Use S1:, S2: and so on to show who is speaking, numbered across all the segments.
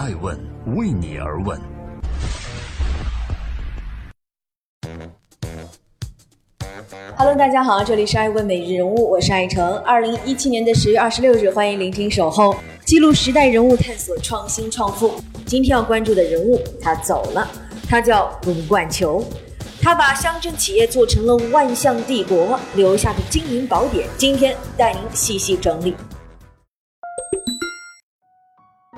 S1: 爱问为你而问。
S2: Hello，大家好，这里是爱问每日人物，我是爱成。二零一七年的十月二十六日，欢迎聆听《守候》，记录时代人物，探索创新创富。今天要关注的人物，他走了，他叫卢冠球，他把乡镇企业做成了万象帝国，留下的经营宝典，今天带您细细整理。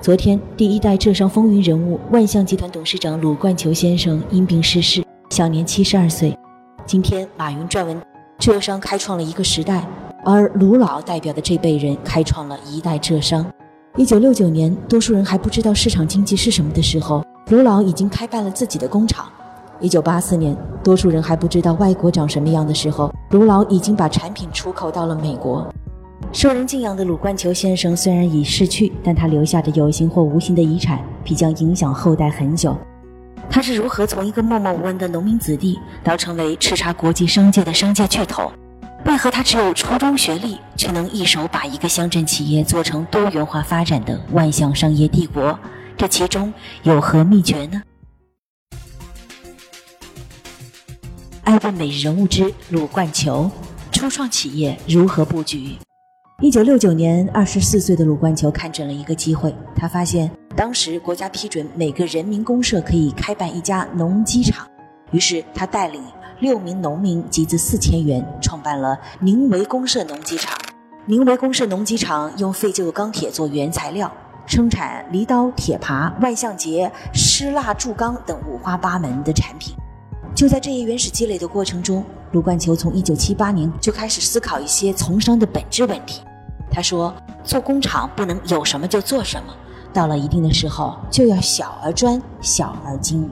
S2: 昨天，第一代浙商风云人物万象集团董事长鲁冠球先生因病逝世，享年七十二岁。今天，马云撰文，浙商开创了一个时代，而卢老代表的这辈人开创了一代浙商。一九六九年，多数人还不知道市场经济是什么的时候，卢老已经开办了自己的工厂。一九八四年，多数人还不知道外国长什么样的时候，卢老已经把产品出口到了美国。受人敬仰的鲁冠球先生虽然已逝去，但他留下的有形或无形的遗产必将影响后代很久。他是如何从一个默默无闻的农民子弟，到成为叱咤国际商界的商界巨头？为何他只有初中学历，却能一手把一个乡镇企业做成多元化发展的万象商业帝国？这其中有何秘诀呢？爱问美人物之鲁冠球，初创企业如何布局？一九六九年，二十四岁的鲁冠球看准了一个机会。他发现当时国家批准每个人民公社可以开办一家农机厂，于是他带领六名农民集资四千元，创办了宁维公社农机厂。宁维公社农机厂用废旧钢铁做原材料，生产犁刀、铁耙、万向节、湿蜡铸钢等五花八门的产品。就在这一原始积累的过程中，卢冠球从一九七八年就开始思考一些从商的本质问题。他说：“做工厂不能有什么就做什么，到了一定的时候就要小而专，小而精。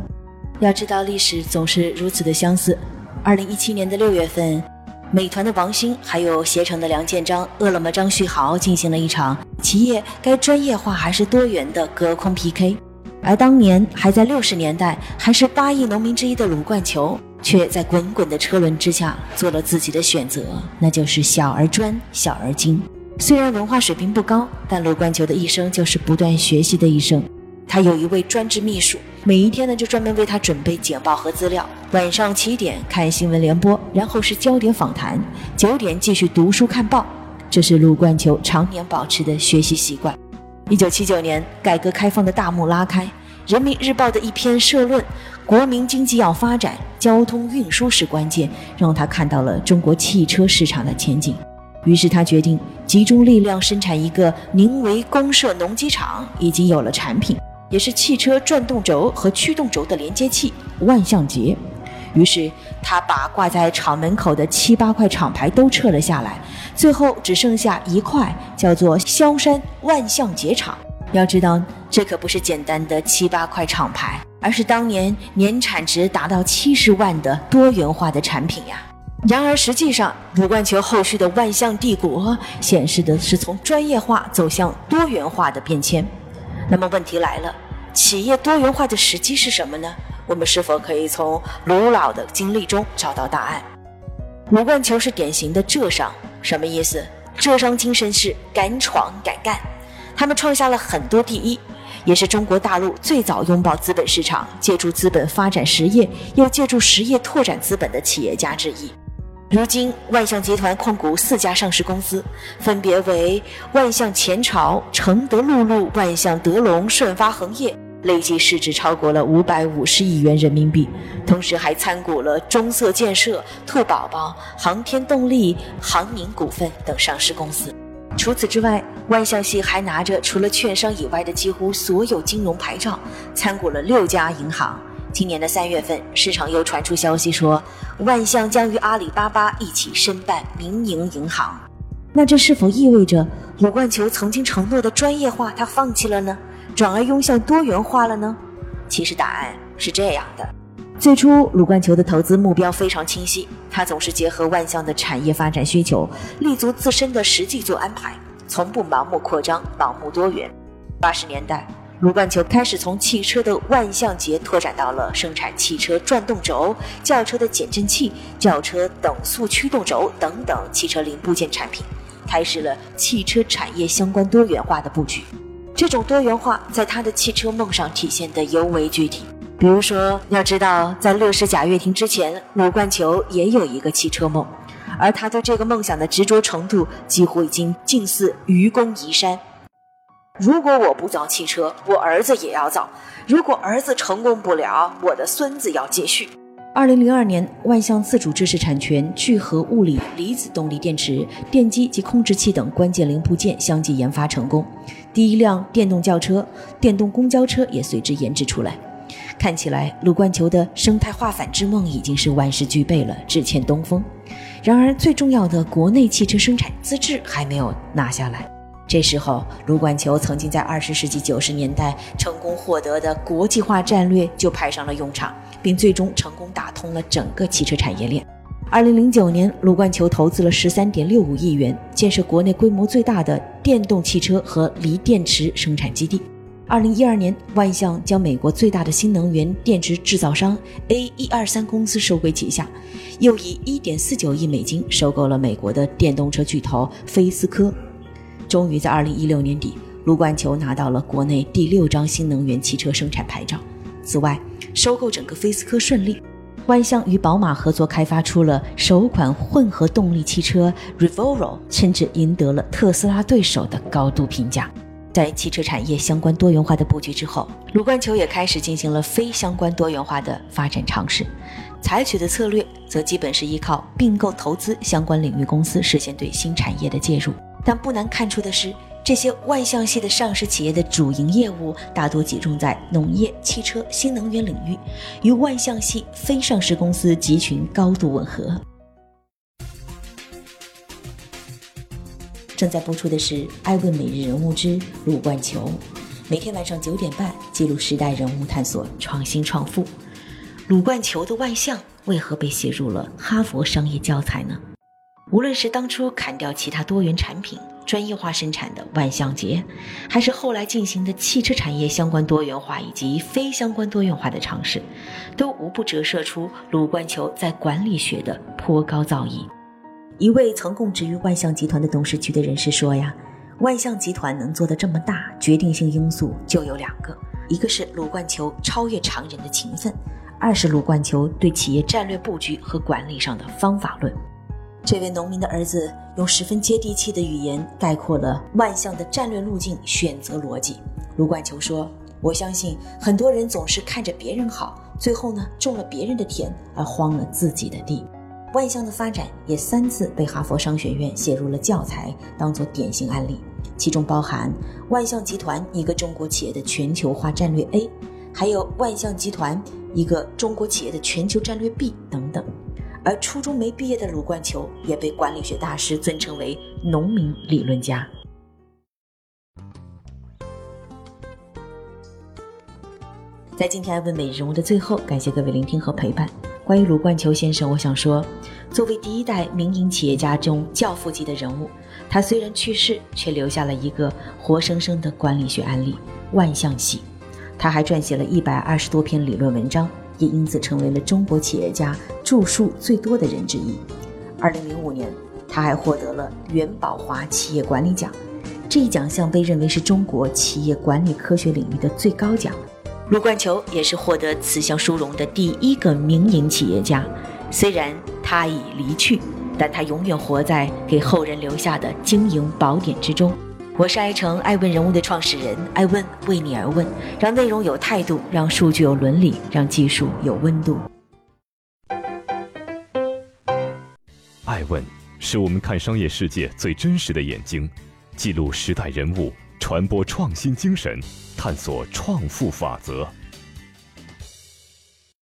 S2: 要知道历史总是如此的相似。二零一七年的六月份，美团的王兴还有携程的梁建章、饿了么张旭豪进行了一场企业该专业化还是多元的隔空 PK。而当年还在六十年代，还是八亿农民之一的鲁冠球，却在滚滚的车轮之下做了自己的选择，那就是小而专，小而精。”虽然文化水平不高，但罗冠球的一生就是不断学习的一生。他有一位专职秘书，每一天呢就专门为他准备简报和资料。晚上七点看新闻联播，然后是焦点访谈，九点继续读书看报。这是陆冠球常年保持的学习习惯。一九七九年，改革开放的大幕拉开，《人民日报》的一篇社论：“国民经济要发展，交通运输是关键”，让他看到了中国汽车市场的前景。于是他决定集中力量生产一个宁为公社农机厂，已经有了产品，也是汽车转动轴和驱动轴的连接器万向节。于是他把挂在厂门口的七八块厂牌都撤了下来，最后只剩下一块，叫做萧山万向节厂。要知道，这可不是简单的七八块厂牌，而是当年年产值达到七十万的多元化的产品呀。然而，实际上，鲁冠球后续的万象帝国显示的是从专业化走向多元化的变迁。那么，问题来了：企业多元化的时机是什么呢？我们是否可以从卢老的经历中找到答案？鲁冠球是典型的浙商，什么意思？浙商精神是敢闯敢干，他们创下了很多第一，也是中国大陆最早拥抱资本市场、借助资本发展实业，又借助实业拓展资本的企业家之一。如今，万象集团控股四家上市公司，分别为万象前朝、承德露露、万象德龙、顺发恒业，累计市值超过了五百五十亿元人民币。同时，还参股了中色建设、兔宝宝、航天动力、航宁股份等上市公司。除此之外，万象系还拿着除了券商以外的几乎所有金融牌照，参股了六家银行。今年的三月份，市场又传出消息说，万象将与阿里巴巴一起申办民营银行。那这是否意味着鲁冠球曾经承诺的专业化他放弃了呢？转而拥向多元化了呢？其实答案是这样的：最初，鲁冠球的投资目标非常清晰，他总是结合万象的产业发展需求，立足自身的实际做安排，从不盲目扩张、盲目多元。八十年代。卢冠球开始从汽车的万向节拓展到了生产汽车转动轴、轿车的减震器、轿车等速驱动轴等等汽车零部件产品，开始了汽车产业相关多元化的布局。这种多元化在他的汽车梦上体现得尤为具体。比如说，要知道，在乐视贾跃亭之前，鲁冠球也有一个汽车梦，而他对这个梦想的执着程度，几乎已经近似愚公移山。如果我不造汽车，我儿子也要造；如果儿子成功不了，我的孙子要继续。二零零二年，万象自主知识产权聚合物理离子动力电池、电机及控制器等关键零部件相继研发成功，第一辆电动轿车、电动公交车也随之研制出来。看起来，鲁冠球的生态化反之梦已经是万事俱备了，只欠东风。然而，最重要的国内汽车生产资质还没有拿下来。这时候，卢冠球曾经在二十世纪九十年代成功获得的国际化战略就派上了用场，并最终成功打通了整个汽车产业链。二零零九年，卢冠球投资了十三点六五亿元，建设国内规模最大的电动汽车和锂电池生产基地。二零一二年，万象将美国最大的新能源电池制造商 A 一二三公司收归旗下，又以一点四九亿美金收购了美国的电动车巨头菲斯科。终于在二零一六年底，卢冠球拿到了国内第六张新能源汽车生产牌照。此外，收购整个菲斯科顺利，万象与宝马合作开发出了首款混合动力汽车 Revoro，甚至赢得了特斯拉对手的高度评价。在汽车产业相关多元化的布局之后，鲁冠球也开始进行了非相关多元化的发展尝试，采取的策略则基本是依靠并购投资相关领域公司，实现对新产业的介入。但不难看出的是，这些万象系的上市企业的主营业务大多集中在农业、汽车、新能源领域，与万象系非上市公司集群高度吻合。正在播出的是《爱问每日人物之鲁冠球》，每天晚上九点半记录时代人物，探索创新创富。鲁冠球的万象为何被写入了哈佛商业教材呢？无论是当初砍掉其他多元产品、专业化生产的万象节，还是后来进行的汽车产业相关多元化以及非相关多元化的尝试，都无不折射出鲁冠球在管理学的颇高造诣。一位曾供职于万象集团的董事局的人士说：“呀，万象集团能做得这么大，决定性因素就有两个，一个是鲁冠球超越常人的勤奋，二是鲁冠球对企业战略布局和管理上的方法论。”这位农民的儿子用十分接地气的语言概括了万象的战略路径选择逻辑。卢冠球说：“我相信很多人总是看着别人好，最后呢种了别人的田而荒了自己的地。万象的发展也三次被哈佛商学院写入了教材，当做典型案例，其中包含万象集团一个中国企业的全球化战略 A，还有万象集团一个中国企业的全球战略 B 等等。”而初中没毕业的鲁冠球也被管理学大师尊称为“农民理论家”。在今天爱问每日人物的最后，感谢各位聆听和陪伴。关于鲁冠球先生，我想说，作为第一代民营企业家中教父级的人物，他虽然去世，却留下了一个活生生的管理学案例——万象系。他还撰写了一百二十多篇理论文章。也因此成为了中国企业家著述最多的人之一。二零零五年，他还获得了袁宝华企业管理奖，这一奖项被认为是中国企业管理科学领域的最高奖。卢冠球也是获得此项殊荣的第一个民营企业家。虽然他已离去，但他永远活在给后人留下的经营宝典之中。我是爱成爱问人物的创始人，爱问为你而问，让内容有态度，让数据有伦理，让技术有温度。
S1: 爱问是我们看商业世界最真实的眼睛，记录时代人物，传播创新精神，探索创富法则。